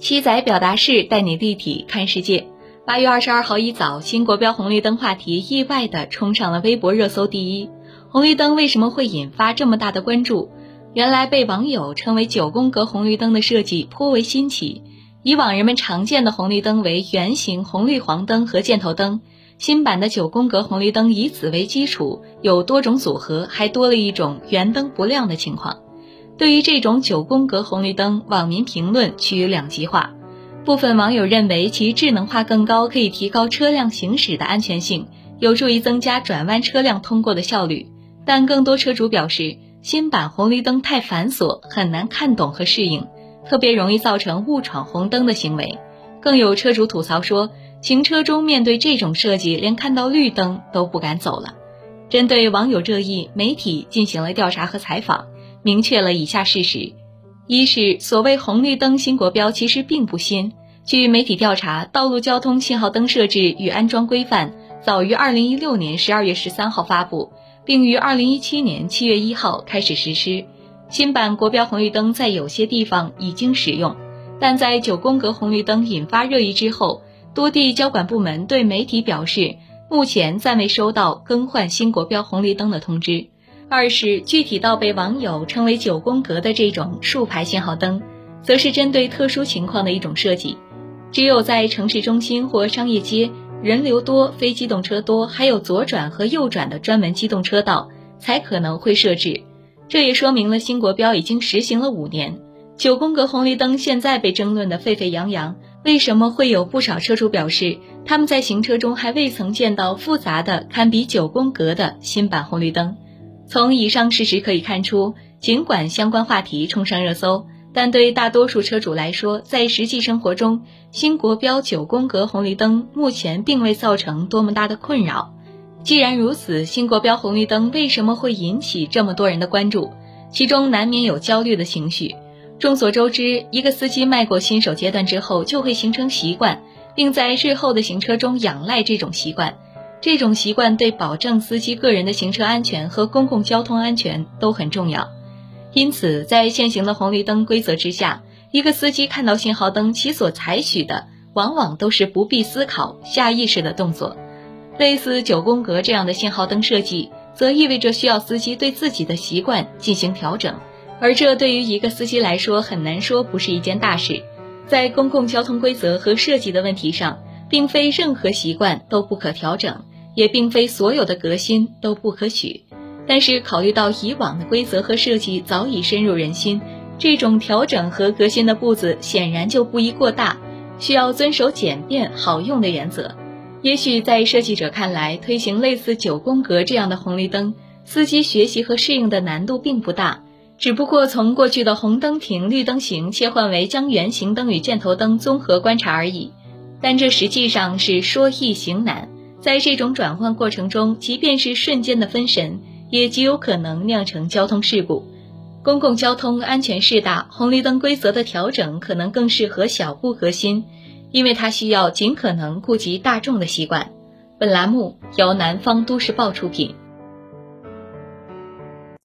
七仔表达式带你立体看世界。八月二十二号一早，新国标红绿灯话题意外的冲上了微博热搜第一。红绿灯为什么会引发这么大的关注？原来被网友称为九宫格红绿灯的设计颇为新奇。以往人们常见的红绿灯为圆形红绿黄灯和箭头灯，新版的九宫格红绿灯以此为基础，有多种组合，还多了一种圆灯不亮的情况。对于这种九宫格红绿灯，网民评论趋于两极化。部分网友认为其智能化更高，可以提高车辆行驶的安全性，有助于增加转弯车辆通过的效率。但更多车主表示，新版红绿灯太繁琐，很难看懂和适应，特别容易造成误闯红灯的行为。更有车主吐槽说，行车中面对这种设计，连看到绿灯都不敢走了。针对网友热议，媒体进行了调查和采访。明确了以下事实：一是所谓红绿灯新国标其实并不新。据媒体调查，《道路交通信号灯设置与安装规范》早于2016年12月13号发布，并于2017年7月1号开始实施。新版国标红绿灯在有些地方已经使用，但在九宫格红绿灯引发热议之后，多地交管部门对媒体表示，目前暂未收到更换新国标红绿灯的通知。二是具体到被网友称为九宫格的这种竖排信号灯，则是针对特殊情况的一种设计，只有在城市中心或商业街人流多、非机动车多，还有左转和右转的专门机动车道，才可能会设置。这也说明了新国标已经实行了五年，九宫格红绿灯现在被争论的沸沸扬扬，为什么会有不少车主表示他们在行车中还未曾见到复杂的堪比九宫格的新版红绿灯？从以上事实可以看出，尽管相关话题冲上热搜，但对大多数车主来说，在实际生活中，新国标九宫格红绿灯目前并未造成多么大的困扰。既然如此，新国标红绿灯为什么会引起这么多人的关注？其中难免有焦虑的情绪。众所周知，一个司机迈过新手阶段之后，就会形成习惯，并在日后的行车中仰赖这种习惯。这种习惯对保证司机个人的行车安全和公共交通安全都很重要，因此，在现行的红绿灯规则之下，一个司机看到信号灯，其所采取的往往都是不必思考、下意识的动作。类似九宫格这样的信号灯设计，则意味着需要司机对自己的习惯进行调整，而这对于一个司机来说，很难说不是一件大事。在公共交通规则和设计的问题上。并非任何习惯都不可调整，也并非所有的革新都不可取。但是，考虑到以往的规则和设计早已深入人心，这种调整和革新的步子显然就不宜过大，需要遵守简便好用的原则。也许在设计者看来，推行类似九宫格这样的红绿灯，司机学习和适应的难度并不大，只不过从过去的红灯停、绿灯行切换为将圆形灯与箭头灯综合观察而已。但这实际上是说易行难，在这种转换过程中，即便是瞬间的分神，也极有可能酿成交通事故。公共交通安全事大，红绿灯规则的调整可能更适合小步革新，因为它需要尽可能顾及大众的习惯。本栏目由南方都市报出品。